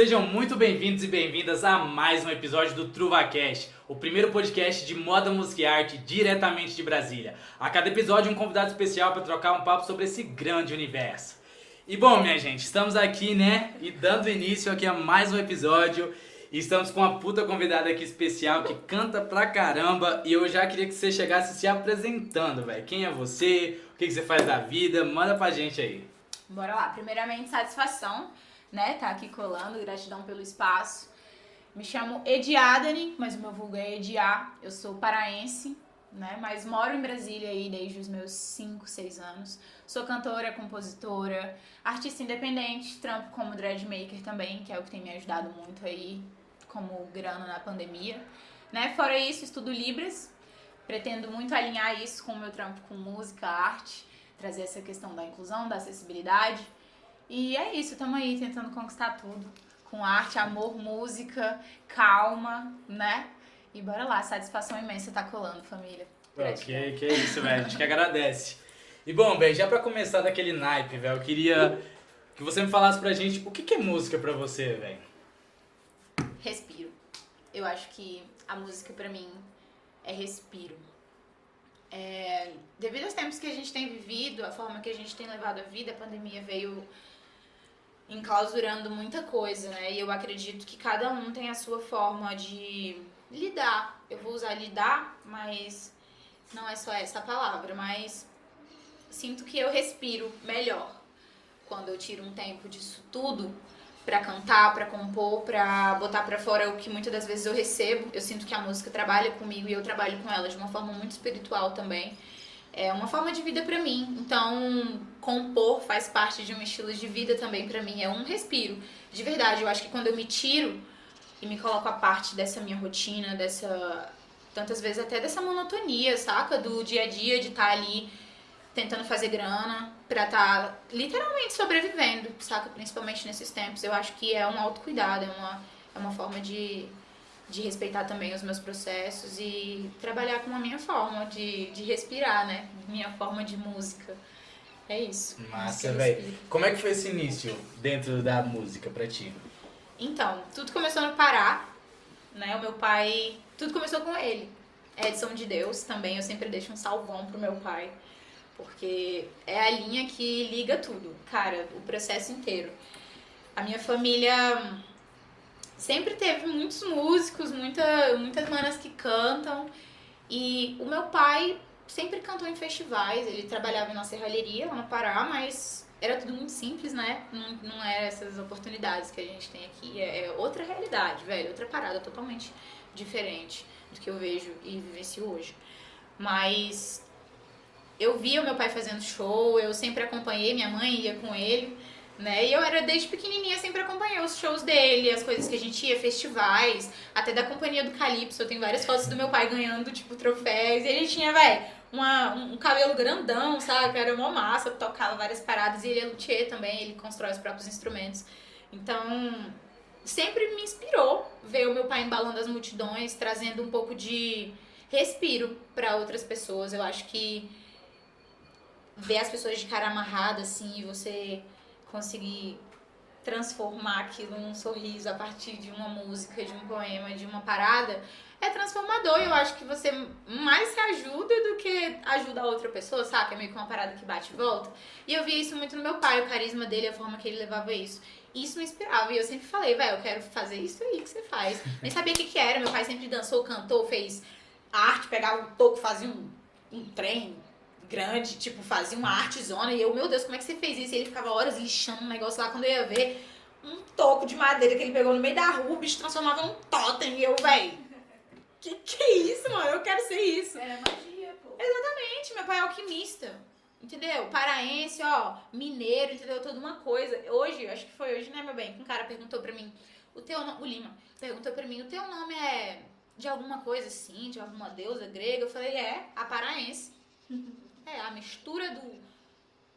Sejam muito bem-vindos e bem-vindas a mais um episódio do TruvaCast, o primeiro podcast de moda, música e arte diretamente de Brasília. A cada episódio um convidado especial para trocar um papo sobre esse grande universo. E bom, minha gente, estamos aqui, né, e dando início aqui a mais um episódio. E estamos com uma puta convidada aqui especial que canta pra caramba. E eu já queria que você chegasse se apresentando, velho. Quem é você? O que, que você faz da vida? Manda pra gente aí. Bora lá. Primeiramente, satisfação né? Tá aqui colando, gratidão pelo espaço. Me chamo Ediadani, mas o meu vulgo é Ediá. Eu sou paraense, né? Mas moro em Brasília aí desde os meus 5, 6 anos. Sou cantora, compositora, artista independente, trampo como dreadmaker também, que é o que tem me ajudado muito aí como grana na pandemia. Né? Fora isso, estudo Libras. Pretendo muito alinhar isso com o meu trampo com música, arte, trazer essa questão da inclusão, da acessibilidade e é isso, estamos aí tentando conquistar tudo. Com arte, amor, música, calma, né? E bora lá, satisfação imensa tá colando, família. Ok, que é isso, velho. A gente que agradece. E bom, velho, já pra começar daquele naipe, velho, eu queria que você me falasse pra gente o que, que é música pra você, velho. Respiro. Eu acho que a música pra mim é respiro. É, devido aos tempos que a gente tem vivido, a forma que a gente tem levado a vida, a pandemia veio enclausurando muita coisa, né? E eu acredito que cada um tem a sua forma de lidar. Eu vou usar lidar, mas não é só essa palavra, mas sinto que eu respiro melhor quando eu tiro um tempo disso tudo para cantar, para compor, para botar para fora o que muitas das vezes eu recebo. Eu sinto que a música trabalha comigo e eu trabalho com ela de uma forma muito espiritual também é uma forma de vida para mim. Então, compor faz parte de um estilo de vida também para mim, é um respiro. De verdade, eu acho que quando eu me tiro e me coloco a parte dessa minha rotina, dessa tantas vezes até dessa monotonia, saca, do dia a dia de estar tá ali tentando fazer grana para estar tá literalmente sobrevivendo, saca, principalmente nesses tempos. Eu acho que é um autocuidado, é uma é uma forma de de respeitar também os meus processos e trabalhar com a minha forma de, de respirar, né? Minha forma de música. É isso. Massa, velho. Como é que foi esse início dentro da música pra ti? Então, tudo começou no Pará, né? O meu pai. Tudo começou com ele. Edson de Deus também. Eu sempre deixo um salvão pro meu pai. Porque é a linha que liga tudo, cara, o processo inteiro. A minha família sempre teve muitos músicos, muita, muitas manas que cantam. E o meu pai sempre cantou em festivais, ele trabalhava na serralheria lá no Pará, mas era tudo muito simples, né? Não, não era essas oportunidades que a gente tem aqui. É, é outra realidade, velho, outra parada totalmente diferente do que eu vejo e vivencio hoje. Mas eu via o meu pai fazendo show, eu sempre acompanhei, minha mãe ia com ele né? E eu era desde pequenininha, sempre acompanhei os shows dele, as coisas que a gente ia, festivais, até da companhia do Calypso. Eu tenho várias fotos do meu pai ganhando, tipo, troféus. E ele tinha, velho, um, um cabelo grandão, sabe? Era uma massa, tocava várias paradas. E ele é luthier também, ele constrói os próprios instrumentos. Então, sempre me inspirou ver o meu pai embalando as multidões, trazendo um pouco de respiro para outras pessoas. Eu acho que ver as pessoas de cara amarrada, assim, e você conseguir transformar aquilo num sorriso a partir de uma música, de um poema, de uma parada, é transformador. Eu acho que você mais se ajuda do que ajuda a outra pessoa, sabe? É meio que uma parada que bate e volta. E eu vi isso muito no meu pai, o carisma dele, a forma que ele levava isso. Isso me inspirava. E eu sempre falei, velho, eu quero fazer isso aí que você faz. Nem sabia o que, que era. Meu pai sempre dançou, cantou, fez arte, pegava um toco, fazia um, um trem, grande, tipo, fazia uma artezona. E eu, meu Deus, como é que você fez isso? E ele ficava horas lixando um negócio lá. Quando eu ia ver, um toco de madeira que ele pegou no meio da rua, o bicho transformava num totem. E eu, véi, que que é isso, mano? Eu quero ser isso. Era magia, pô. Exatamente, meu pai é alquimista. Entendeu? Paraense, ó, mineiro, entendeu? Toda uma coisa. Hoje, acho que foi hoje, né, meu bem? Um cara perguntou pra mim, o teu nome, o Lima, perguntou pra mim, o teu nome é de alguma coisa assim, de alguma deusa grega? Eu falei, é, a paraense. É a mistura do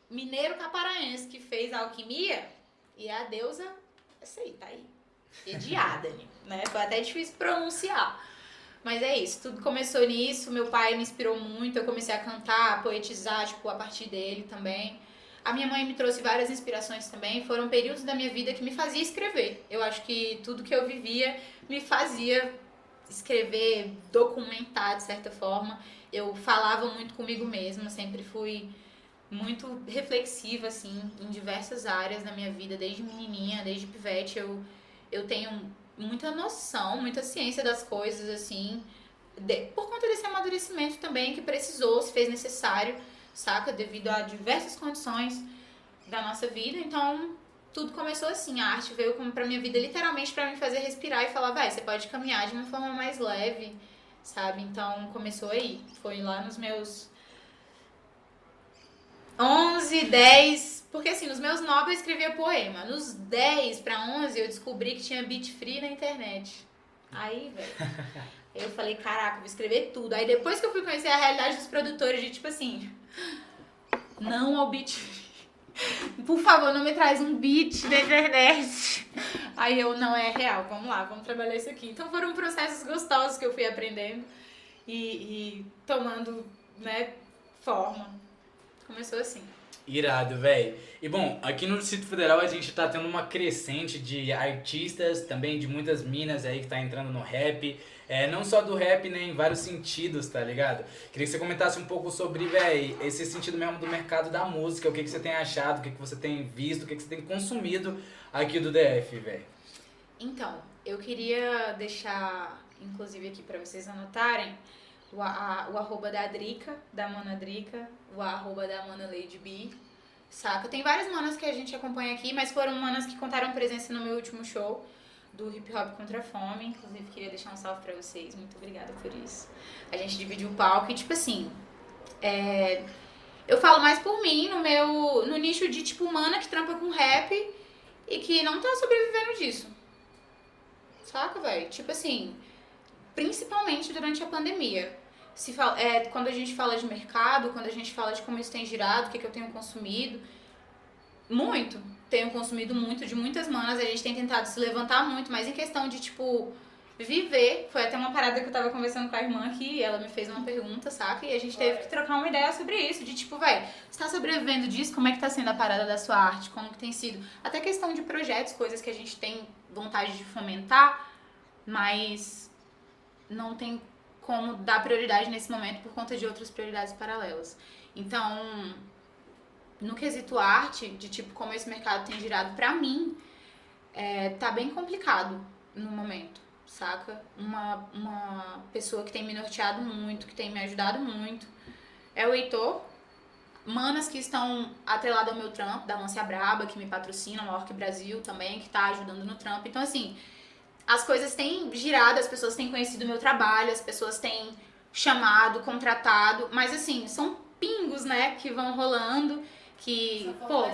mineiro caparaense que fez a alquimia e a deusa, essa aí, tá aí. Ediadane, né? Foi até difícil pronunciar. Mas é isso, tudo começou nisso. Meu pai me inspirou muito. Eu comecei a cantar, a poetizar, tipo, a partir dele também. A minha mãe me trouxe várias inspirações também. Foram períodos da minha vida que me fazia escrever. Eu acho que tudo que eu vivia me fazia escrever, documentar de certa forma. Eu falava muito comigo mesma, sempre fui muito reflexiva assim em diversas áreas da minha vida, desde menininha, desde pivete, eu eu tenho muita noção, muita ciência das coisas assim, de, por conta desse amadurecimento também que precisou, se fez necessário, saca, devido a diversas condições da nossa vida. Então, tudo começou assim, a arte veio como pra minha vida literalmente para me fazer respirar e falar, vai, você pode caminhar de uma forma mais leve, sabe? Então, começou aí. Foi lá nos meus 11, 10, porque assim, nos meus 9 eu escrevia poema. Nos 10 para 11 eu descobri que tinha beat free na internet. Aí, velho, eu falei, caraca, vou escrever tudo. Aí depois que eu fui conhecer a realidade dos produtores, de tipo assim, não ao beat free. Por favor, não me traz um beat da internet. Aí eu, não é real, vamos lá, vamos trabalhar isso aqui. Então foram processos gostosos que eu fui aprendendo e, e tomando, né, forma. Começou assim. Irado, velho. E bom, aqui no Distrito Federal a gente tá tendo uma crescente de artistas, também de muitas minas aí que tá entrando no rap. É, não só do rap, né, em vários sentidos, tá ligado? Queria que você comentasse um pouco sobre, velho, esse sentido mesmo do mercado da música, o que, que você tem achado, o que, que você tem visto, o que, que você tem consumido aqui do DF, velho. Então, eu queria deixar, inclusive aqui para vocês anotarem, o, a, o arroba da Drica, da Mana Drica, o arroba da Mana Lady B, saca? Tem várias manas que a gente acompanha aqui, mas foram manas que contaram presença no meu último show do Hip Hop Contra a Fome. Inclusive, queria deixar um salve pra vocês. Muito obrigada por isso. A gente dividiu o palco e, tipo assim, é... eu falo mais por mim, no meu no nicho de, tipo, mana que trampa com rap e que não tá sobrevivendo disso. Saca, velho? Tipo assim, principalmente durante a pandemia se fala, é, quando a gente fala de mercado, quando a gente fala de como isso tem girado, o que, que eu tenho consumido, muito. Tenho consumido muito de muitas manas, a gente tem tentado se levantar muito, mas em questão de, tipo, viver, foi até uma parada que eu tava conversando com a irmã aqui, ela me fez uma pergunta, saca? E a gente teve que trocar uma ideia sobre isso, de tipo, vai, você tá sobrevivendo disso? Como é que tá sendo a parada da sua arte? Como que tem sido? Até questão de projetos, coisas que a gente tem vontade de fomentar, mas não tem como dar prioridade nesse momento por conta de outras prioridades paralelas. Então, no quesito arte, de tipo como esse mercado tem girado para mim, é, tá bem complicado no momento, saca? Uma, uma pessoa que tem me norteado muito, que tem me ajudado muito, é o Heitor. Manas que estão atreladas ao meu trampo, da Lancia Braba, que me patrocina, a Orc Brasil também, que tá ajudando no trampo. Então, assim, as coisas têm girado, as pessoas têm conhecido o meu trabalho, as pessoas têm chamado, contratado, mas assim, são pingos, né, que vão rolando, que, são pô,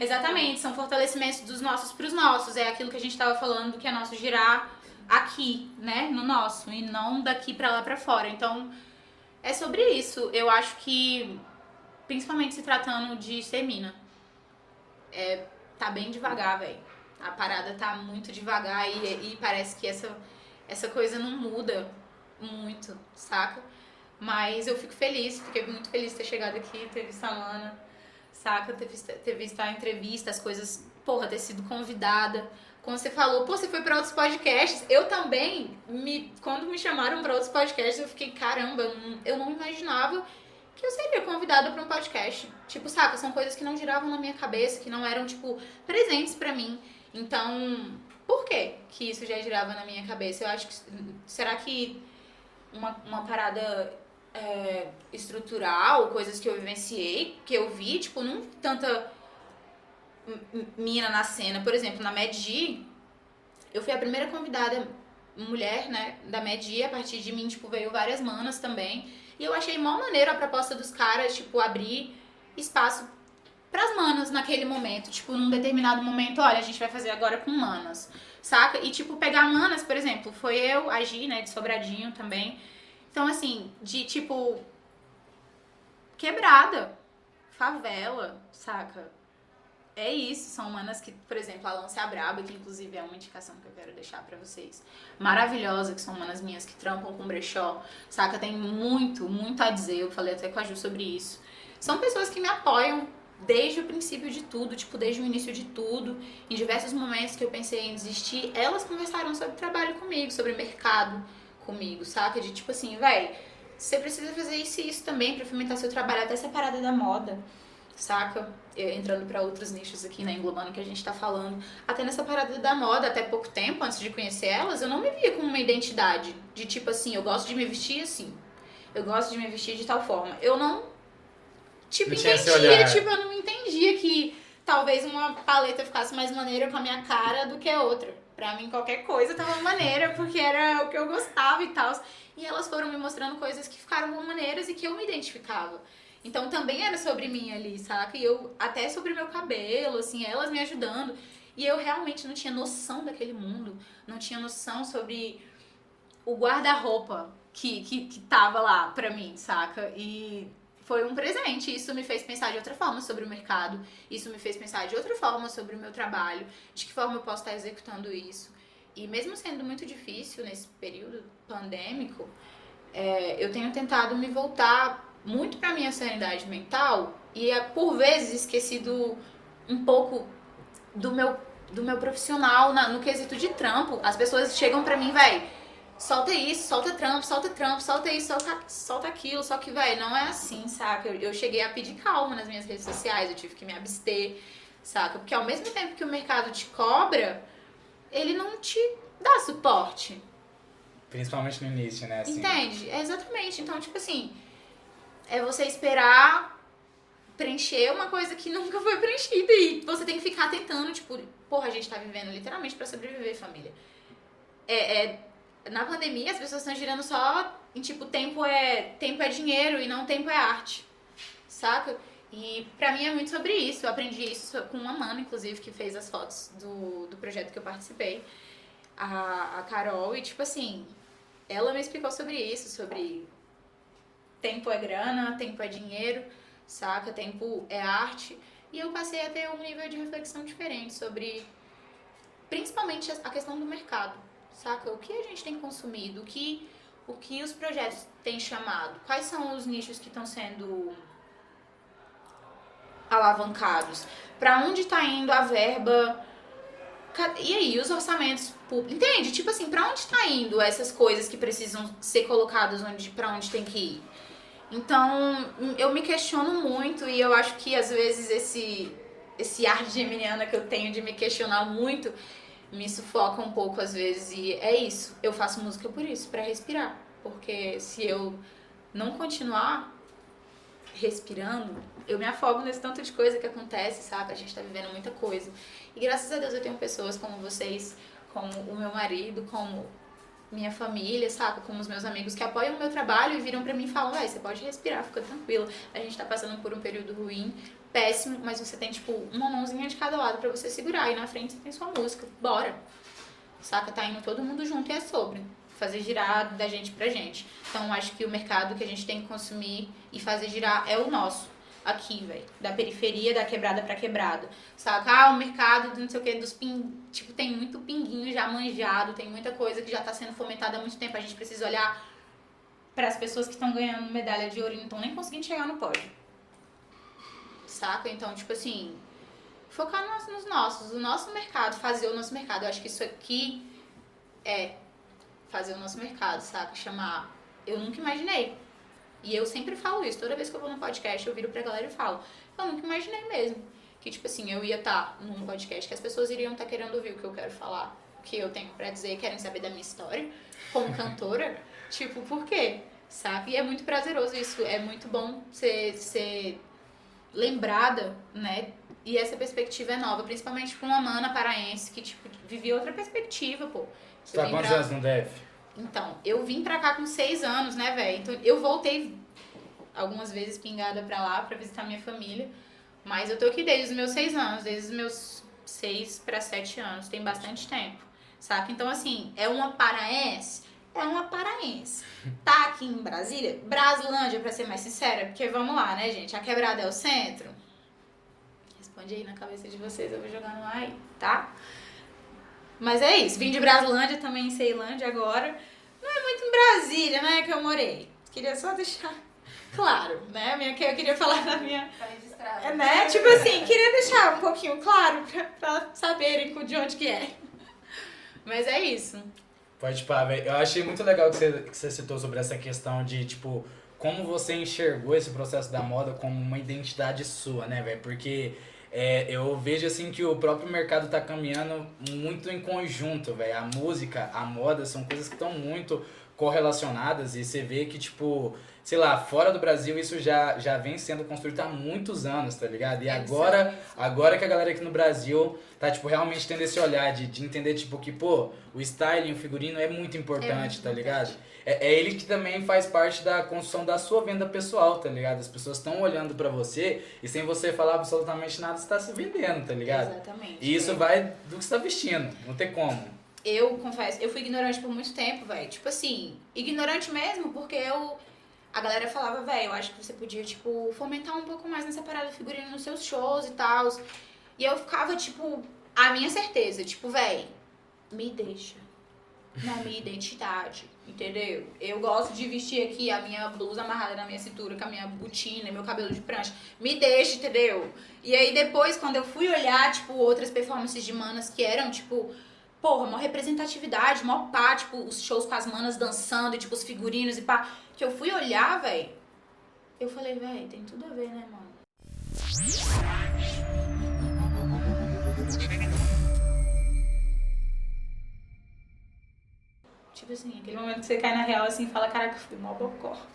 exatamente, são fortalecimentos dos nossos para os nossos, é aquilo que a gente estava falando que é nosso girar aqui, né, no nosso e não daqui para lá para fora. Então, é sobre isso. Eu acho que principalmente se tratando de ser mina, é tá bem devagar, velho a parada tá muito devagar e, e parece que essa, essa coisa não muda muito, saca? Mas eu fico feliz, fiquei muito feliz de ter chegado aqui, ter visto a Lana, saca? Ter visto, ter visto a entrevista, as coisas, porra, ter sido convidada. Quando você falou, pô, você foi para outros podcasts, eu também, me, quando me chamaram para outros podcasts, eu fiquei, caramba, eu não imaginava que eu seria convidada para um podcast. Tipo, saca? São coisas que não giravam na minha cabeça, que não eram, tipo, presentes para mim. Então, por que que isso já girava na minha cabeça? Eu acho que. Será que uma, uma parada é, estrutural, coisas que eu vivenciei, que eu vi, tipo, não tanta mina na cena. Por exemplo, na Medi, eu fui a primeira convidada mulher, né, da Medi. A partir de mim, tipo, veio várias manas também. E eu achei mó maneiro a proposta dos caras, tipo, abrir espaço pras manas naquele momento. Tipo, num determinado momento, olha, a gente vai fazer agora com manas. Saca? E, tipo, pegar manas, por exemplo, foi eu, a Gi, né, de Sobradinho também. Então, assim, de tipo. Quebrada. Favela, saca? É isso, são manas que, por exemplo, a Lance Braba, que inclusive é uma indicação que eu quero deixar para vocês. Maravilhosa, que são manas minhas que trampam com brechó, saca? Tem muito, muito a dizer. Eu falei até com a Ju sobre isso. São pessoas que me apoiam desde o princípio de tudo, tipo, desde o início de tudo, em diversos momentos que eu pensei em desistir, elas conversaram sobre trabalho comigo, sobre mercado comigo, saca? De tipo assim, véi, você precisa fazer isso e isso também pra fomentar seu trabalho, até essa parada da moda, saca? Eu, entrando para outros nichos aqui, né, englobando que a gente tá falando. Até nessa parada da moda, até pouco tempo, antes de conhecer elas, eu não me via como uma identidade. De tipo assim, eu gosto de me vestir assim. Eu gosto de me vestir de tal forma. Eu não tipo, Não entendia, tipo, eu não entendia que talvez uma paleta ficasse mais maneira com a minha cara do que a outra. Pra mim, qualquer coisa tava maneira, porque era o que eu gostava e tal. E elas foram me mostrando coisas que ficaram maneiras e que eu me identificava. Então também era sobre mim ali, saca? E eu, até sobre meu cabelo, assim, elas me ajudando. E eu realmente não tinha noção daquele mundo. Não tinha noção sobre o guarda-roupa que, que, que tava lá pra mim, saca? E foi um presente. Isso me fez pensar de outra forma sobre o mercado. Isso me fez pensar de outra forma sobre o meu trabalho. De que forma eu posso estar executando isso. E mesmo sendo muito difícil nesse período pandêmico, é, eu tenho tentado me voltar muito pra minha sanidade mental e é, por vezes esquecido um pouco do meu, do meu profissional na- no quesito de trampo. As pessoas chegam pra mim, véi, solta isso, solta trampo, solta trampo, solta isso, solta, solta aquilo. Só que, véi, não é assim, saca? Eu, eu cheguei a pedir calma nas minhas redes sociais, eu tive que me abster, saca? Porque ao mesmo tempo que o mercado te cobra, ele não te dá suporte. Principalmente no início, né? Assim, Entende? É exatamente. Então, tipo assim, é você esperar preencher uma coisa que nunca foi preenchida e você tem que ficar tentando, tipo, porra, a gente tá vivendo literalmente pra sobreviver, família. É, é- na pandemia as pessoas estão girando só em tipo, tempo é, tempo é dinheiro e não tempo é arte. Saca? E pra mim é muito sobre isso. Eu aprendi isso com uma mana, inclusive, que fez as fotos do, do projeto que eu participei. A, a Carol, e tipo assim, ela me explicou sobre isso, sobre tempo é grana, tempo é dinheiro, saca? Tempo é arte. E eu passei a ter um nível de reflexão diferente sobre, principalmente a questão do mercado, saca? O que a gente tem consumido, o que, o que os projetos têm chamado, quais são os nichos que estão sendo alavancados, para onde tá indo a verba E aí, os orçamentos públicos. Entende? Tipo assim, pra onde tá indo essas coisas que precisam ser colocadas onde, pra onde tem que ir? Então, eu me questiono muito e eu acho que às vezes esse, esse ar geminiana que eu tenho de me questionar muito me sufoca um pouco às vezes. E é isso. Eu faço música por isso, pra respirar. Porque se eu não continuar respirando, eu me afogo nesse tanto de coisa que acontece, sabe? A gente tá vivendo muita coisa. E graças a Deus eu tenho pessoas como vocês, como o meu marido, como minha família, sabe? Como os meus amigos que apoiam o meu trabalho e viram pra mim e falam, véi, você pode respirar, fica tranquila. A gente tá passando por um período ruim, péssimo, mas você tem, tipo, uma mãozinha de cada lado pra você segurar. E na frente você tem sua música. Bora! Saca? Tá indo todo mundo junto e é sobre. Fazer girar da gente pra gente. Então acho que o mercado que a gente tem que consumir e fazer girar é o nosso. Aqui, velho. Da periferia, da quebrada pra quebrada. Saca? Ah, o mercado do não sei o que, dos ping... Tipo, tem muito pinguinho já manjado, tem muita coisa que já tá sendo fomentada há muito tempo. A gente precisa olhar para as pessoas que estão ganhando medalha de ouro e não estão nem conseguindo chegar no pódio. Saca? Então, tipo assim, focar nos, nos nossos, o nosso mercado, fazer o nosso mercado. Eu acho que isso aqui é fazer o nosso mercado, saca? Chamar. Eu nunca imaginei. E eu sempre falo isso, toda vez que eu vou no podcast, eu viro pra galera e falo. Eu nunca imaginei mesmo. Que, tipo assim, eu ia estar num podcast que as pessoas iriam estar querendo ouvir o que eu quero falar, o que eu tenho pra dizer, querem saber da minha história como cantora. tipo, por quê? Sabe? E é muito prazeroso isso. É muito bom ser, ser lembrada, né? E essa perspectiva é nova, principalmente pra uma mana paraense que, tipo, vivia outra perspectiva, pô. Você tá quantos pra- anos no DF? então, eu vim pra cá com seis anos, né, velho? Então, eu voltei algumas vezes pingada pra lá pra visitar minha família. Mas eu tô aqui desde os meus seis anos, desde os meus seis pra sete anos. Tem bastante tempo, saca? Então, assim, é uma paraense? É uma paraense. Tá aqui em Brasília? Braslândia, pra ser mais sincera. Porque vamos lá, né, gente? A quebrada é o centro? Responde aí na cabeça de vocês, eu vou jogar no ar aí, tá? Mas é isso. Vim de Braslândia, também em Ceilândia agora. Não é muito em Brasília, né, que eu morei. Queria só deixar claro, né? Minha, que eu queria falar da minha. Tá registrado. É, né? Tipo assim, queria deixar um pouquinho claro pra, pra saberem de onde que é. Mas é isso. Pode pá, velho. Eu achei muito legal que você, que você citou sobre essa questão de, tipo, como você enxergou esse processo da moda como uma identidade sua, né, velho? Porque é, eu vejo, assim, que o próprio mercado tá caminhando muito em conjunto, velho. A música, a moda são coisas que estão muito correlacionadas e você vê que, tipo, sei lá, fora do Brasil isso já, já vem sendo construído há muitos anos, tá ligado? E agora, agora que a galera aqui no Brasil tá, tipo, realmente tendo esse olhar de, de entender, tipo, que, pô, o styling, o figurino é muito importante, É muito tá ligado? É, é ele que também faz parte da construção da sua venda pessoal, tá ligado? As pessoas estão olhando pra você e sem você falar absolutamente nada, você tá se vendendo, tá ligado? Exatamente. E isso É. vai do que você tá vestindo, não tem como. Eu confesso, eu fui ignorante por muito tempo, velho. Tipo assim, ignorante mesmo, porque eu. A galera falava, velho, eu acho que você podia, tipo, fomentar um pouco mais nessa parada figurina nos seus shows e tal. E eu ficava, tipo, a minha certeza, tipo, velho, me deixa na minha identidade, entendeu? Eu gosto de vestir aqui a minha blusa amarrada na minha cintura, com a minha botina, meu cabelo de prancha. Me deixa, entendeu? E aí depois, quando eu fui olhar, tipo, outras performances de manas que eram, tipo, porra, uma representatividade, mó pá, tipo, os shows com as manas dançando, e, tipo, os figurinos e pá, que eu fui olhar, velho, eu falei, velho, tem tudo a ver, né, mano? Tipo assim, aquele momento que você cai na real assim e fala, caraca, fui mó bocó.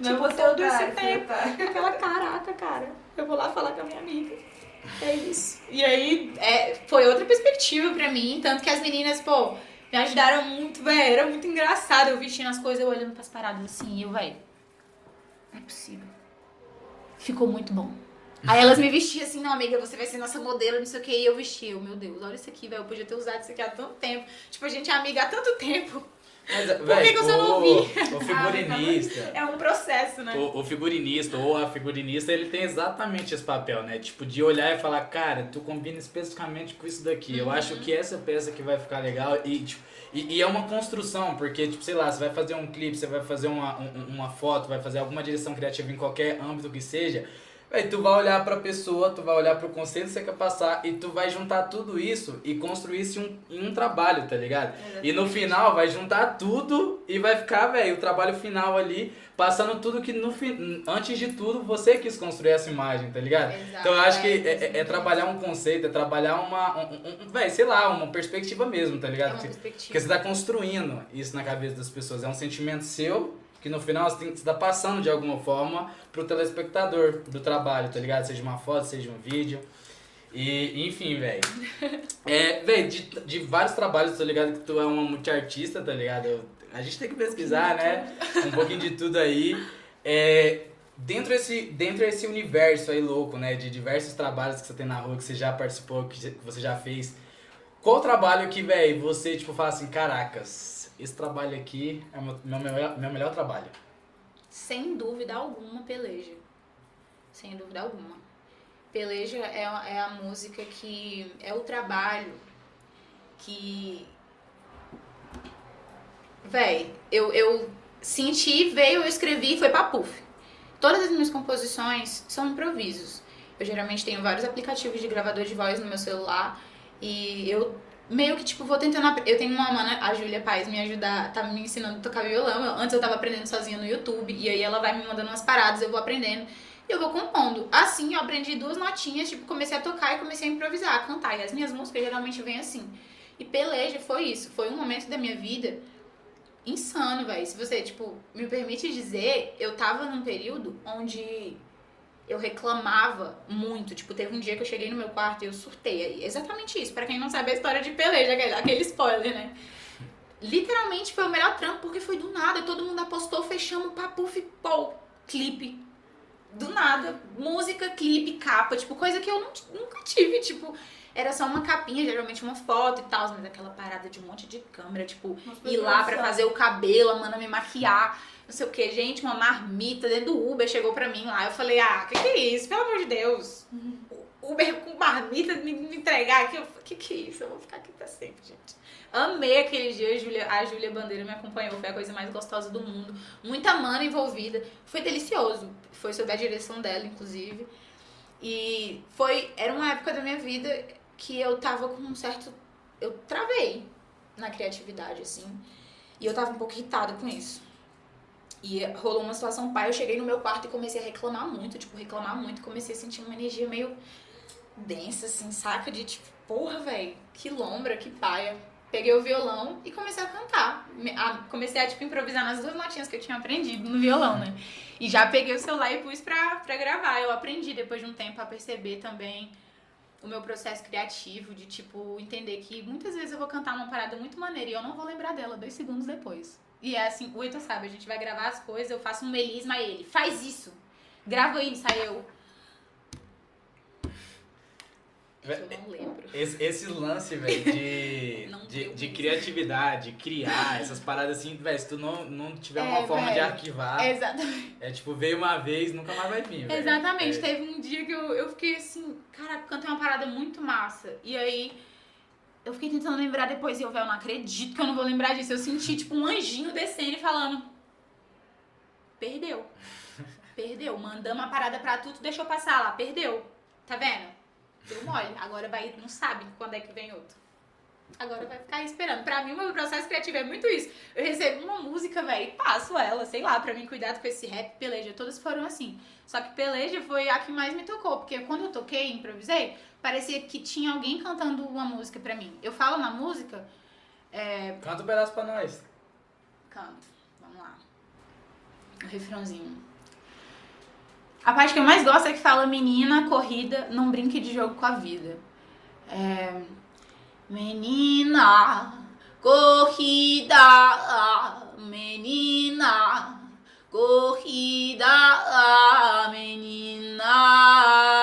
Não tipo, todo esse tempo. Aquela caraca, cara. Eu vou lá falar com a minha amiga. É isso. E aí, é, foi outra perspectiva pra mim. Tanto que as meninas, pô, me ajudaram muito, velho. Era muito engraçado eu vestindo as coisas, eu olhando pras paradas assim. E eu, velho, não é possível. Ficou muito bom. Aí elas me vestiam assim, não, amiga, você vai ser nossa modelo, não sei o que. E eu vestia, eu, meu Deus, olha isso aqui, velho. Eu podia ter usado isso aqui há tanto tempo. Tipo, a gente é amiga há tanto tempo. Mas, que véi, que você não o, ouvi? o figurinista. É um processo, né? O, o figurinista ou a figurinista, ele tem exatamente esse papel, né? Tipo, de olhar e falar, cara, tu combina especificamente com isso daqui. Eu acho que essa peça que vai ficar legal e, tipo, e, e é uma construção, porque, tipo, sei lá, você vai fazer um clipe, você vai fazer uma, um- uma foto, vai fazer alguma direção criativa em qualquer âmbito que seja. Véi, tu vai olhar pra pessoa, tu vai olhar pro conceito que você quer passar e tu vai juntar tudo isso e construir isso em um, em um trabalho, tá ligado? E no final vai juntar tudo e vai ficar, velho, o trabalho final ali, passando tudo que no antes de tudo você quis construir essa imagem, tá ligado? Exato, Então eu acho que é, é, é- é trabalhar um conceito, é trabalhar uma, um, um, um- sei lá, uma perspectiva mesmo, tá É ligado? uma Porque perspectiva. porque você tá construindo isso na cabeça das pessoas, é um sentimento seu que no final você, tem, você tá passando de alguma forma pro telespectador do trabalho, tá ligado? Seja uma foto, seja um vídeo. E, enfim, velho. É, velho, de, de vários trabalhos, tô ligado que tu é uma multiartista, tá ligado? Eu- A gente tem que pesquisar, né? Um pouquinho de tudo aí. É, dentro, esse, dentro desse universo aí louco, né? De diversos trabalhos que você tem na rua, que você já participou, que que você já fez. Qual trabalho que, velho, você, tipo, fala assim, caracas, esse trabalho aqui é meu, meu, melhor, meu melhor trabalho. Sem dúvida alguma, peleja. Sem dúvida alguma. Peleja é, é a música que. É o trabalho que. Véi, eu, eu senti, veio, eu escrevi e foi pra puff. Todas as minhas composições são improvisos. Eu geralmente tenho vários aplicativos de gravador de voz no meu celular e eu meio que, tipo, vou tentando. Eu tenho uma mana, a Júlia Paz, me ajuda, tá me ensinando a tocar violão. Eu- antes eu tava aprendendo sozinha no YouTube, e aí ela vai me mandando umas paradas, eu vou aprendendo. E eu vou compondo. Assim, eu aprendi duas notinhas, tipo, comecei a tocar e comecei a improvisar, a cantar. E as minhas músicas geralmente vêm assim. E peleja foi isso. Foi um momento da minha vida insano, velho. Se você, tipo, me permite dizer, eu tava num período onde eu reclamava muito. Tipo, teve um dia que eu cheguei no meu quarto e eu surtei. É Exatamente isso. Pra quem não sabe a história de peleja, aquele, aquele spoiler, né? Literalmente foi o melhor trampo porque foi do nada. Todo mundo apostou, fechamos, papo, pô, clipe. Do nada. Música, clipe, capa. Tipo, coisa que eu não- nunca tive. Tipo, era só uma capinha, geralmente uma foto e tal. Mas aquela parada de um monte de câmera. Tipo, ir lá pra fazer o cabelo, a mana me maquiar, não sei o que, gente, uma marmita dentro do Uber chegou pra mim lá. Eu falei, ah, que que é isso? Pelo amor de Deus. Uber com marmita me, me entregar aqui. Eu falei, que que é isso? Eu vou ficar aqui pra sempre, gente. Amei aquele dia, a Júlia, a Júlia Bandeira me acompanhou, foi a coisa mais gostosa do mundo. Muita mana envolvida. Foi delicioso. Foi sob a direção dela, inclusive. E foi. Era uma época da minha vida que eu tava com um certo. Eu travei na criatividade, assim. E eu tava um pouco irritada com isso. E rolou uma situação pai, eu cheguei no meu quarto e comecei a reclamar muito, tipo, reclamar muito, comecei a sentir uma energia meio densa, assim, saca? De tipo, porra, velho, que lombra, que paia. Peguei o violão e comecei a cantar. comecei a, tipo, improvisar nas duas notinhas que eu tinha aprendido no violão, né? E já peguei o celular e pus pra, pra gravar. Eu aprendi depois de um tempo a perceber também o meu processo criativo, de, tipo, entender que muitas vezes eu vou cantar uma parada muito maneira e eu não vou lembrar dela dois segundos depois. E é assim, o Heitor sabe, a gente vai gravar as coisas, eu faço um melisma a ele, faz isso. Grava aí, eu. Eu não lembro. Esse, esse lance, velho, de, de, de, criatividade, criar, essas paradas assim, velho, se tu não, não tiver é, uma forma véio, de arquivar. Exatamente. É tipo, veio uma vez, nunca mais vai vir, véio. Exatamente. É. Teve um dia que eu, eu fiquei assim, cara, cantei uma parada muito massa. E aí eu fiquei tentando lembrar depois e eu, velho, não acredito que eu não vou lembrar disso. Eu senti, tipo, um anjinho descendo e falando: Perdeu. Perdeu. Mandamos uma parada pra tu, tu deixou passar lá. Perdeu. Tá vendo? Deu mole. Agora vai, não sabe quando é que vem outro. Agora vai ficar esperando. Pra mim, o meu processo criativo é muito isso. Eu recebo uma música, velho, e passo ela, sei lá, pra mim, cuidado com esse rap, peleja. Todas foram assim. Só que peleja foi a que mais me tocou, porque quando eu toquei improvisei, parecia que tinha alguém cantando uma música pra mim. Eu falo na música. É... Canta um pedaço pra nós. Canto. Vamos lá. O refrãozinho. A parte que eu mais gosto é que fala menina, corrida, não brinque de jogo com a vida. É... Menina, corrida, menina, corrida, menina.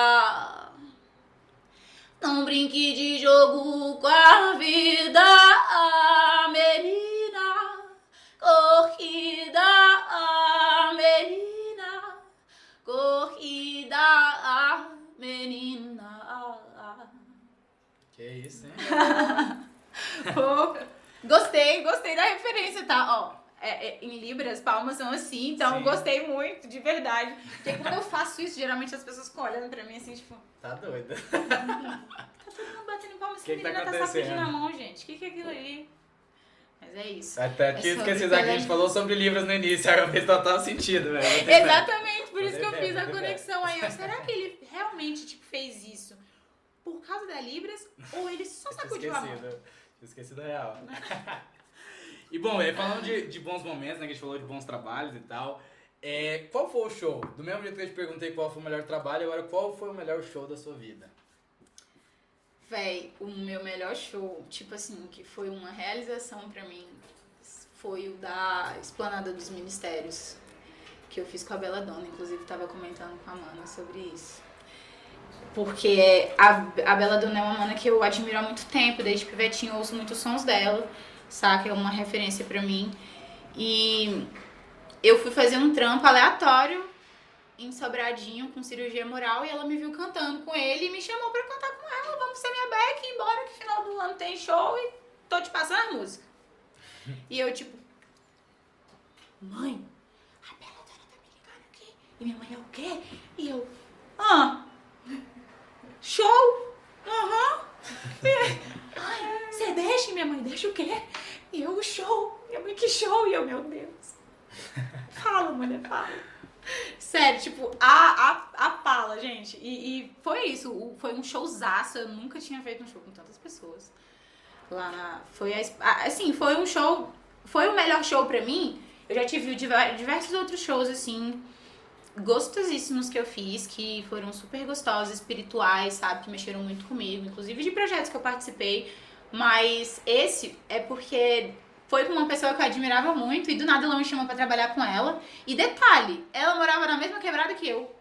Pô, gostei, gostei da referência, tá? Ó, é, é, em Libras, palmas são assim, então Sim. gostei muito, de verdade. Porque quando eu faço isso, geralmente as pessoas ficam olhando pra mim assim, tipo. Tá doida. tá todo mundo batendo palmas, que, que menina tá, tá sacudindo na mão, gente. O que, que é aquilo aí? Mas é isso. Até é esqueci aqui, a gente falou sobre livros no início, agora fez total sentido, velho. Exatamente, por isso que eu fiz a conexão aí. Será que ele realmente tipo, fez isso por causa da Libras ou ele só sacudiu a mão? Esqueci da real. e bom, falando de, de bons momentos, né? Que a gente falou de bons trabalhos e tal. É, qual foi o show? Do mesmo jeito que eu te perguntei qual foi o melhor trabalho, agora qual foi o melhor show da sua vida? Véi, o meu melhor show, tipo assim, que foi uma realização para mim, foi o da Esplanada dos Ministérios, que eu fiz com a Bela Dona, inclusive tava comentando com a Mana sobre isso. Porque a, a Bela Dona é uma mana que eu admiro há muito tempo, desde pivetinho eu ouço muitos sons dela, saca? É uma referência para mim. E eu fui fazer um trampo aleatório em Sobradinho com cirurgia moral e ela me viu cantando com ele e me chamou para cantar com ela. Vamos ser minha back, embora que final do ano tem show e tô te passando a música. E eu, tipo, mãe, a Bela Dona tá me ligando aqui. E minha mãe é o quê? E eu, ah, Show! Aham! Uhum. Ai, você deixa? Minha mãe, deixa o quê? E eu, show! Minha mãe, que show! E eu, meu Deus! Fala, mulher, fala. Sério, tipo, a, a, a pala, gente. E, e foi isso, foi um showzaço. Eu nunca tinha feito um show com tantas pessoas. Lá na. Foi a, assim, foi um show. Foi o melhor show pra mim. Eu já tive diversos outros shows, assim, gostosíssimos que eu fiz, que foram super gostosos, espirituais, sabe? Que mexeram muito comigo, inclusive de projetos que eu participei. Mas esse é porque foi com uma pessoa que eu admirava muito e do nada ela me chamou pra trabalhar com ela. E detalhe, ela morava na mesma quebrada que eu.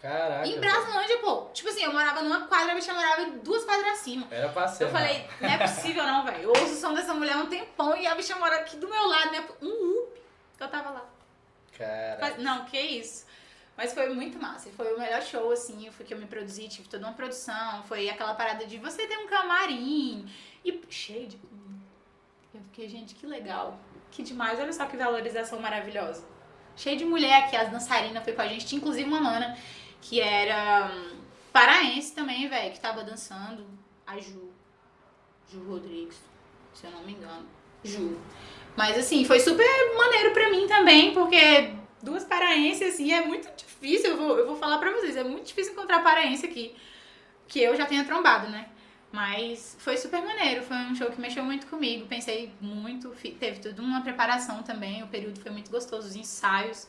Caraca. Em Braslândia, pô. Tipo assim, eu morava numa quadra, a bicha morava duas quadras acima. Era pra ser. Eu falei, não é possível não, velho. Eu ouço o som dessa mulher um tempão e a bicha mora aqui do meu lado, né? Um up que eu tava lá. Caraca. Não, que isso. Mas foi muito massa. Foi o melhor show, assim. Foi que eu me produzi, tive toda uma produção. Foi aquela parada de você ter um camarim. E cheio de. Eu fiquei, gente, que legal. Que demais. Olha só que valorização maravilhosa. Cheio de mulher aqui. As dançarinas foi com a gente. Tinha inclusive uma mana que era hum, paraense também, velho, que tava dançando. A Ju. Ju Rodrigues, se eu não me engano. Ju. Mas assim, foi super maneiro pra mim também, porque duas paraenses, assim, é muito difícil, eu vou, eu vou falar pra vocês, é muito difícil encontrar paraense aqui, que eu já tenha trombado, né? Mas foi super maneiro, foi um show que mexeu muito comigo, pensei muito, teve toda uma preparação também, o período foi muito gostoso, os ensaios,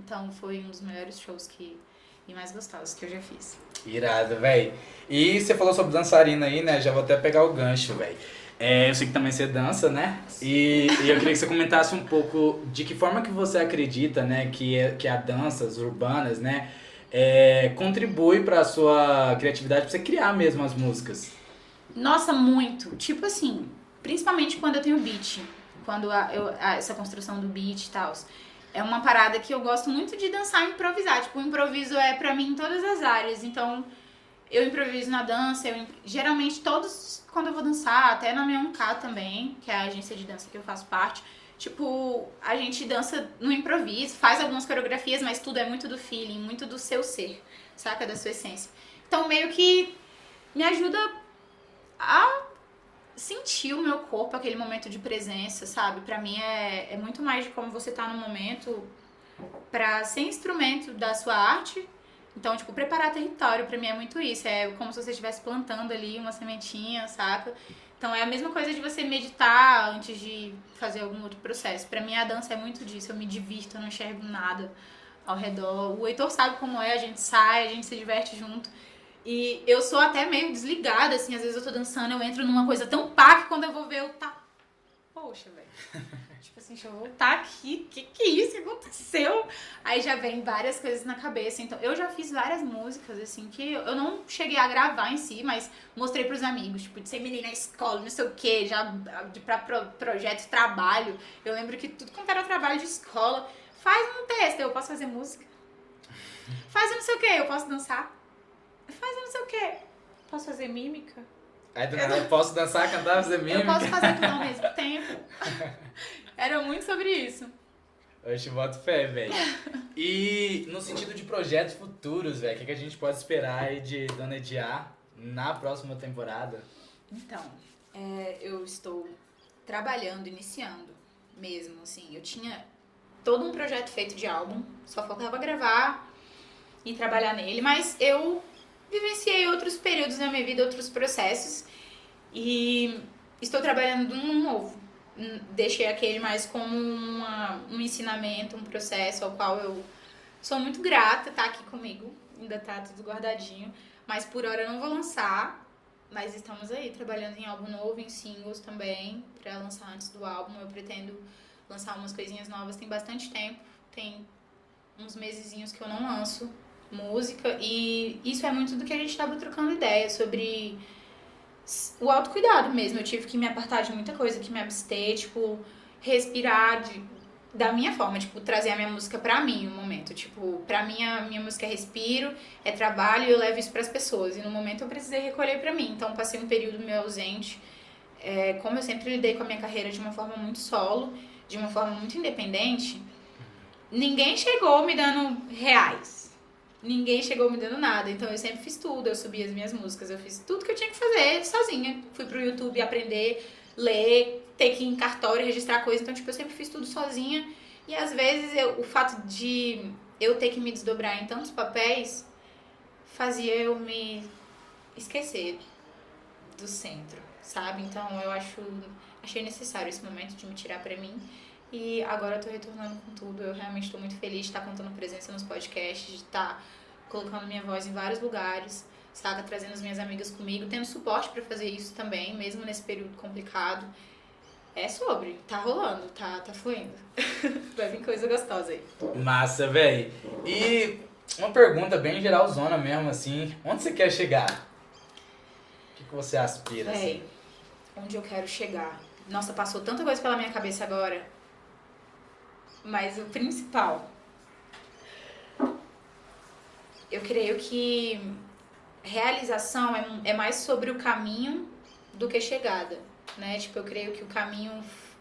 então foi um dos melhores shows que e mais gostosos que eu já fiz. Irado, velho. E você falou sobre dançarina aí, né? Já vou até pegar o gancho, velho. É, eu sei que também você dança, né? E, e, eu queria que você comentasse um pouco de que forma que você acredita, né, que, é, que a dança, as urbanas, né, é, contribui para a sua criatividade, para você criar mesmo as músicas. Nossa, muito. Tipo assim, principalmente quando eu tenho beat, quando a, eu, a, essa construção do beat e tal. É uma parada que eu gosto muito de dançar e improvisar. Tipo, o improviso é para mim em todas as áreas. Então, eu improviso na dança, eu, geralmente todos quando eu vou dançar, até na minha 1K também, que é a agência de dança que eu faço parte, tipo, a gente dança no improviso, faz algumas coreografias, mas tudo é muito do feeling, muito do seu ser, saca? Da sua essência. Então, meio que me ajuda a sentir o meu corpo, aquele momento de presença, sabe? Pra mim é, é muito mais de como você tá no momento pra ser instrumento da sua arte então, tipo, preparar território para mim é muito isso. É como se você estivesse plantando ali uma sementinha, saca? Então é a mesma coisa de você meditar antes de fazer algum outro processo. Para mim a dança é muito disso. Eu me divirto, eu não enxergo nada ao redor. O Heitor sabe como é, a gente sai, a gente se diverte junto. E eu sou até meio desligada, assim, às vezes eu tô dançando, eu entro numa coisa tão pá que quando eu vou ver, eu tá. Poxa, velho assim, deixa eu voltar aqui, que que é isso que aconteceu? Aí já vem várias coisas na cabeça. Então, eu já fiz várias músicas, assim, que eu não cheguei a gravar em si, mas mostrei pros amigos, tipo, de ser menina na escola, não sei o que, já de, pra pro, projeto, trabalho. Eu lembro que tudo quanto era trabalho de escola, faz um texto, eu posso fazer música. Faz não sei o que, eu posso dançar. Faz não sei o que, posso fazer mímica. Aí do nada, eu posso dançar, cantar, fazer mímica. Eu posso fazer tudo ao mesmo tempo. Era muito sobre isso. Eu te boto fé, velho. E no sentido de projetos futuros, velho, o que, que a gente pode esperar aí de Dona Ediá na próxima temporada? Então, é, eu estou trabalhando, iniciando mesmo, assim. Eu tinha todo um projeto feito de álbum, só faltava gravar e trabalhar nele, mas eu vivenciei outros períodos na minha vida, outros processos e estou trabalhando num novo deixei aquele mais como uma, um ensinamento, um processo ao qual eu sou muito grata, tá aqui comigo, ainda tá tudo guardadinho, mas por hora eu não vou lançar, mas estamos aí trabalhando em álbum novo, em singles também, para lançar antes do álbum. Eu pretendo lançar umas coisinhas novas, tem bastante tempo, tem uns mesezinhos que eu não lanço música e isso é muito do que a gente estava trocando ideia sobre o autocuidado mesmo. Eu tive que me apartar de muita coisa, que me abster, tipo, respirar de, da minha forma, tipo, trazer a minha música pra mim no momento. Tipo, pra mim a minha música é respiro, é trabalho e eu levo isso pras pessoas. E no momento eu precisei recolher pra mim. Então passei um período meio ausente. É, como eu sempre lidei com a minha carreira de uma forma muito solo, de uma forma muito independente, ninguém chegou me dando reais ninguém chegou me dando nada. Então eu sempre fiz tudo, eu subi as minhas músicas, eu fiz tudo que eu tinha que fazer sozinha. Fui pro YouTube aprender, ler, ter que ir em cartório, registrar coisas. Então, tipo, eu sempre fiz tudo sozinha. E às vezes eu, o fato de eu ter que me desdobrar em tantos papéis fazia eu me esquecer do centro, sabe? Então eu acho achei necessário esse momento de me tirar para mim e agora eu tô retornando com tudo. Eu realmente estou muito feliz de estar contando presença nos podcasts, de estar colocando minha voz em vários lugares, saca? Trazendo as minhas amigas comigo, tendo suporte para fazer isso também, mesmo nesse período complicado. É sobre, tá rolando, tá, tá fluindo. Vai vir coisa gostosa aí. Massa, velho. E uma pergunta bem geralzona mesmo, assim. Onde você quer chegar? O que, que você aspira? Véi, assim? onde eu quero chegar? Nossa, passou tanta coisa pela minha cabeça agora. Mas o principal. eu creio que realização é, é mais sobre o caminho do que chegada, né? Tipo, eu creio que o caminho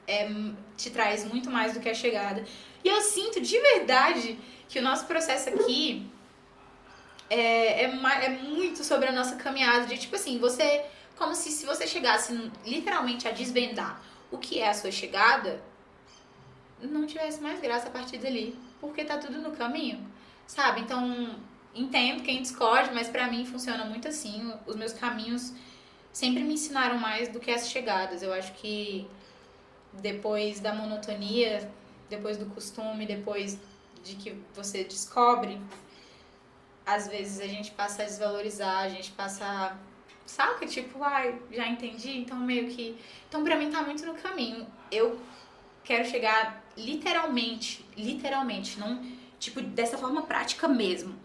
é, te traz muito mais do que a chegada. E eu sinto de verdade que o nosso processo aqui é, é, é muito sobre a nossa caminhada. De tipo assim, você. Como se, se você chegasse literalmente a desvendar o que é a sua chegada, não tivesse mais graça a partir dali. Porque tá tudo no caminho, sabe? Então, entendo quem discorde, mas para mim funciona muito assim. Os meus caminhos sempre me ensinaram mais do que as chegadas. Eu acho que depois da monotonia, depois do costume, depois de que você descobre, às vezes a gente passa a desvalorizar, a gente passa a, saca, tipo, ai, já entendi, então meio que, então para mim tá muito no caminho. Eu quero chegar literalmente, literalmente, não tipo dessa forma prática mesmo,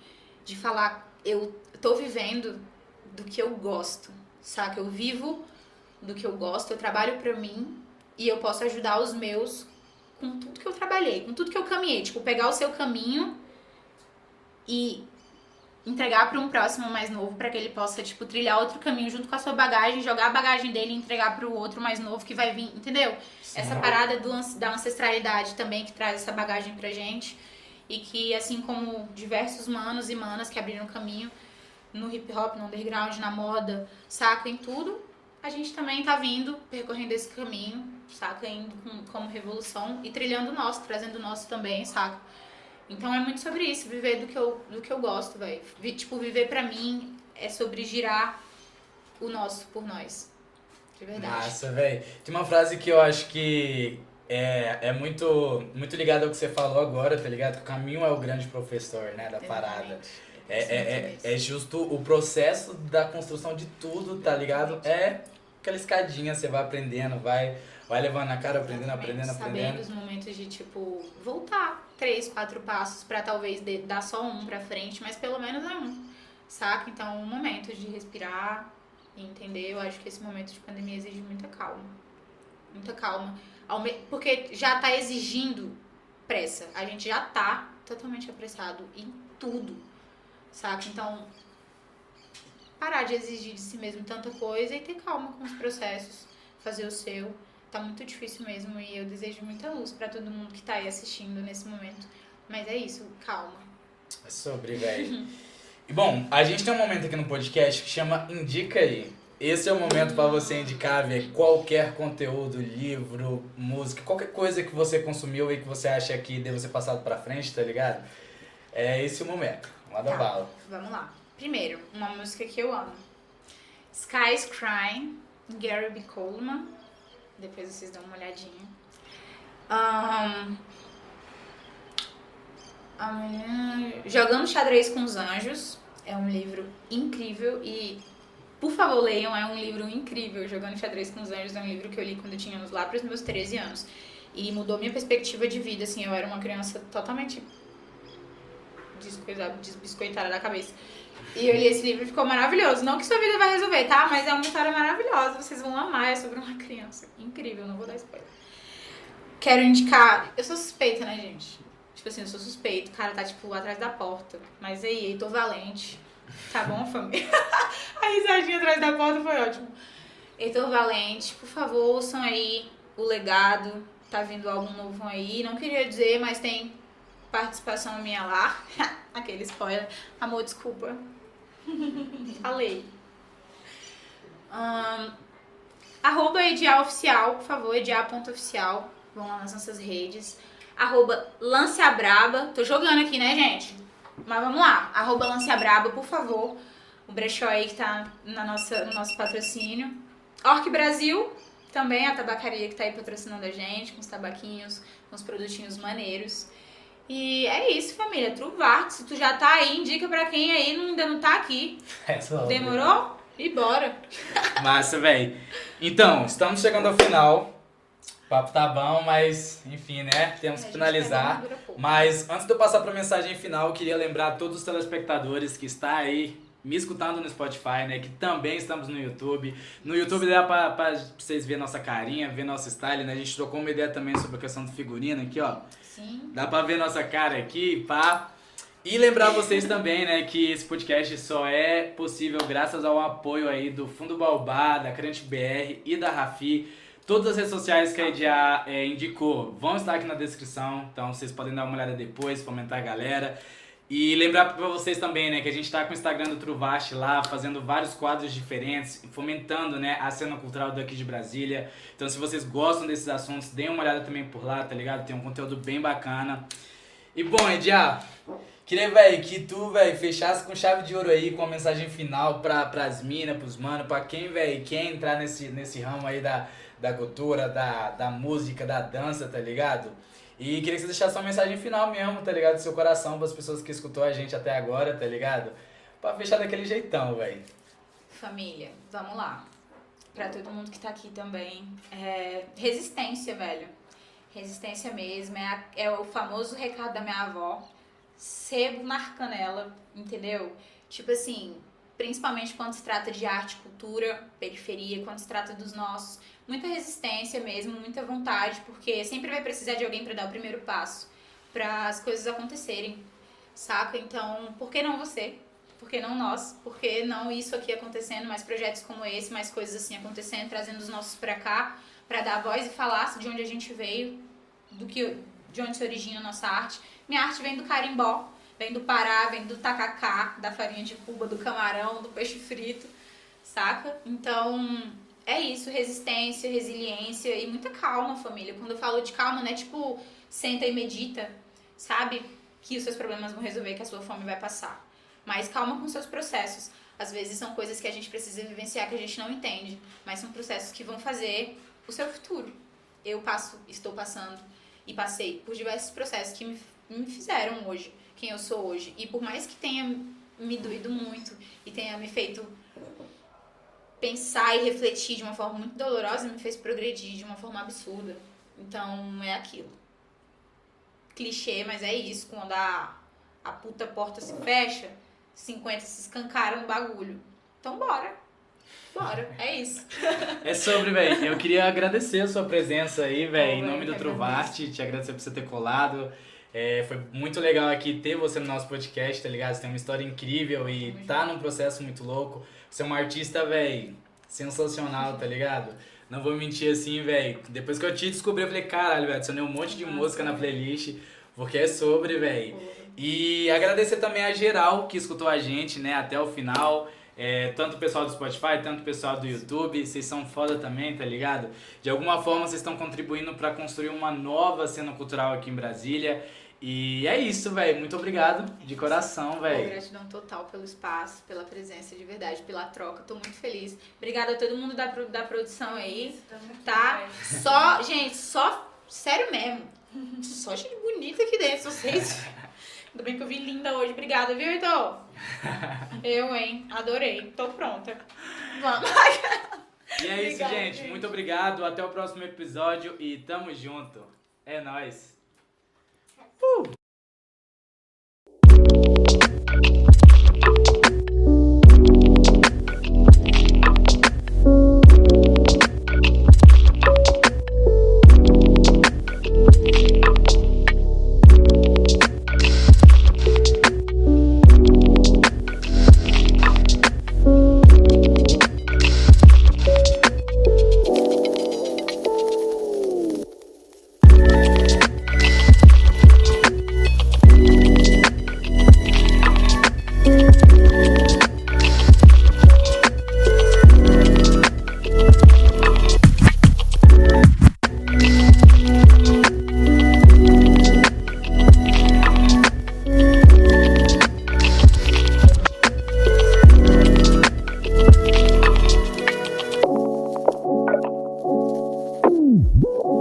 de falar eu tô vivendo do que eu gosto, saca? Eu vivo do que eu gosto, eu trabalho para mim e eu posso ajudar os meus com tudo que eu trabalhei, com tudo que eu caminhei. Tipo, pegar o seu caminho e entregar para um próximo mais novo para que ele possa, tipo, trilhar outro caminho junto com a sua bagagem, jogar a bagagem dele e entregar para o outro mais novo que vai vir, entendeu? Sim. Essa parada do, da ancestralidade também que traz essa bagagem pra gente e que, assim como diversos manos e manas que abriram caminho no hip hop, no underground, na moda, saca, em tudo, a gente também tá vindo, percorrendo esse caminho, saca? Indo com, como revolução e trilhando o nosso, trazendo o nosso também, saca? Então é muito sobre isso, viver do que eu, do que eu gosto, velho. Tipo, viver pra mim é sobre girar o nosso por nós. De verdade. Nossa, velho. Tem uma frase que eu acho que é, é muito, muito ligada ao que você falou agora, tá ligado? Que o caminho é o grande professor, né, da parada. É, é, é, é, justo o processo da construção de tudo, tá ligado? É aquela escadinha, você vai aprendendo, vai, vai levando na cara, aprendendo, aprendendo, aprendendo. Sabendo os momentos de, tipo, voltar três, quatro passos para talvez dar só um pra frente, mas pelo menos é um, saca? Então, um momento de respirar e entender. Eu acho que esse momento de pandemia exige muita calma. Muita calma. Porque já tá exigindo pressa. A gente já tá totalmente apressado em tudo saca? Então, parar de exigir de si mesmo tanta coisa e ter calma com os processos, fazer o seu. Tá muito difícil mesmo e eu desejo muita luz para todo mundo que tá aí assistindo nesse momento. Mas é isso, calma. É sobre, velho. e bom, a gente tem um momento aqui no podcast que chama Indica aí. Esse é o momento para você indicar ver qualquer conteúdo, livro, música, qualquer coisa que você consumiu e que você acha que deve ser passado para frente, tá ligado? É esse o momento. Manda tá, bala. Vamos lá. Primeiro, uma música que eu amo. Sky's Crying, Gary B. Coleman. Depois vocês dão uma olhadinha. Um, Jogando Xadrez com os Anjos. É um livro incrível e, por favor, leiam. É um livro incrível. Jogando Xadrez com os Anjos é um livro que eu li quando eu tinha lá para os meus 13 anos. E mudou minha perspectiva de vida, assim. Eu era uma criança totalmente desbiscoitada da cabeça. E eu li esse livro e ficou maravilhoso. Não que sua vida vai resolver, tá? Mas é uma história maravilhosa. Vocês vão amar. É sobre uma criança. Incrível, não vou dar spoiler. Quero indicar. Eu sou suspeita, né, gente? Tipo assim, eu sou suspeito. O cara tá, tipo, atrás da porta. Mas aí, tô Valente. Tá bom, família? A risadinha atrás da porta foi ótimo. Heitor Valente, por favor, ouçam aí o legado. Tá vindo algo novo aí. Não queria dizer, mas tem participação minha lá. Aquele spoiler. Amor, desculpa. Falei. Um, arroba por favor, edial.oficial. Vão lá nas nossas redes. Arroba Lanceabraba. Tô jogando aqui, né, gente? Mas vamos lá. Arroba Lanceabraba, por favor. O brechó aí que tá na nossa, no nosso patrocínio. Orc Brasil, também a tabacaria que tá aí patrocinando a gente, com os tabaquinhos, com os produtinhos maneiros. E é isso, família. Truvar, se tu já tá aí, indica pra quem aí não, ainda não tá aqui. É, Demorou? E bora. Massa, velho. Então, estamos chegando ao final. O papo tá bom, mas enfim, né? Temos que finalizar. Mas antes de eu passar para a mensagem final, eu queria lembrar a todos os telespectadores que está aí me escutando no Spotify, né? Que também estamos no YouTube. No YouTube dá pra, pra vocês verem nossa carinha, ver nosso style, né? A gente trocou uma ideia também sobre a questão do figurino aqui, ó. Sim. Dá pra ver nossa cara aqui, pá. E lembrar vocês também, né, que esse podcast só é possível graças ao apoio aí do Fundo Baobá, da Crente BR e da Rafi. Todas as redes sociais que a Edia é, indicou vão estar aqui na descrição, então vocês podem dar uma olhada depois, fomentar a galera. E lembrar para vocês também, né, que a gente está com o Instagram do Truvaste lá, fazendo vários quadros diferentes, fomentando, né, a cena cultural daqui de Brasília. Então, se vocês gostam desses assuntos, deem uma olhada também por lá, tá ligado? Tem um conteúdo bem bacana. E bom, Edia, queria, velho, que tu, velho, fechasse com chave de ouro aí, com a mensagem final pra, pras minas, pros manos, pra quem, velho, quer entrar nesse, nesse ramo aí da, da cultura, da, da música, da dança, tá ligado? E queria que você deixasse uma mensagem final mesmo, tá ligado? Do seu coração pras pessoas que escutou a gente até agora, tá ligado? Pra fechar daquele jeitão, velho. Família, vamos lá. Pra todo mundo que tá aqui também. É, resistência, velho. Resistência mesmo. É, a- é o famoso recado da minha avó. Sebo na canela, entendeu? Tipo assim, principalmente quando se trata de arte, cultura, periferia, quando se trata dos nossos. Muita resistência mesmo, muita vontade, porque sempre vai precisar de alguém pra dar o primeiro passo, para as coisas acontecerem, saca? Então, por que não você? Por que não nós? Por que não isso aqui acontecendo, mais projetos como esse, mais coisas assim acontecendo, trazendo os nossos pra cá, pra dar voz e falar de onde a gente veio, do que de onde se origina a nossa arte. Minha arte vem do carimbó, vem do Pará, vem do tacacá, da farinha de Cuba, do camarão, do peixe frito, saca? Então, é isso, resistência, resiliência e muita calma, família. Quando eu falo de calma, não é tipo, senta e medita, sabe? Que os seus problemas vão resolver, que a sua fome vai passar. Mas calma com seus processos. Às vezes são coisas que a gente precisa vivenciar que a gente não entende, mas são processos que vão fazer o seu futuro. Eu passo, estou passando e passei por diversos processos que me, me fizeram hoje quem eu sou hoje. E por mais que tenha me doído muito e tenha me feito pensar e refletir de uma forma muito dolorosa, me fez progredir de uma forma absurda. Então é aquilo. Clichê, mas é isso. Quando a, a puta porta se fecha, 50 se escancaram no bagulho. Então bora. Bora. É isso. É sobre, velho. Eu queria agradecer a sua presença aí, velho, em nome do que Trovaste. Te agradecer por você ter colado. É, foi muito legal aqui ter você no nosso podcast, tá ligado? Você tem uma história incrível e Tamo tá num processo muito louco. Você é uma artista, velho, sensacional, tá ligado? Não vou mentir assim, velho. Depois que eu te descobri, eu falei, caralho, velho, adicionei um monte de Nossa, música na velho. playlist, porque é sobre, velho. E agradecer também a geral que escutou a gente, né, até o final. É, tanto o pessoal do Spotify, tanto o pessoal do YouTube, vocês são foda também, tá ligado? De alguma forma vocês estão contribuindo pra construir uma nova cena cultural aqui em Brasília. E é isso, velho. Muito obrigado de coração, velho. gratidão total pelo espaço, pela presença de verdade, pela troca. Tô muito feliz. Obrigada a todo mundo da, da produção aí. Tá? Só, gente, só. Sério mesmo. Só gente bonita aqui dentro, vocês. Ainda bem que eu vim linda hoje. Obrigada, viu, Heitor? Eu, hein? Adorei. Tô pronta. Vamos. E é isso, Obrigada, gente. gente. Muito obrigado. Até o próximo episódio e tamo junto. É nóis.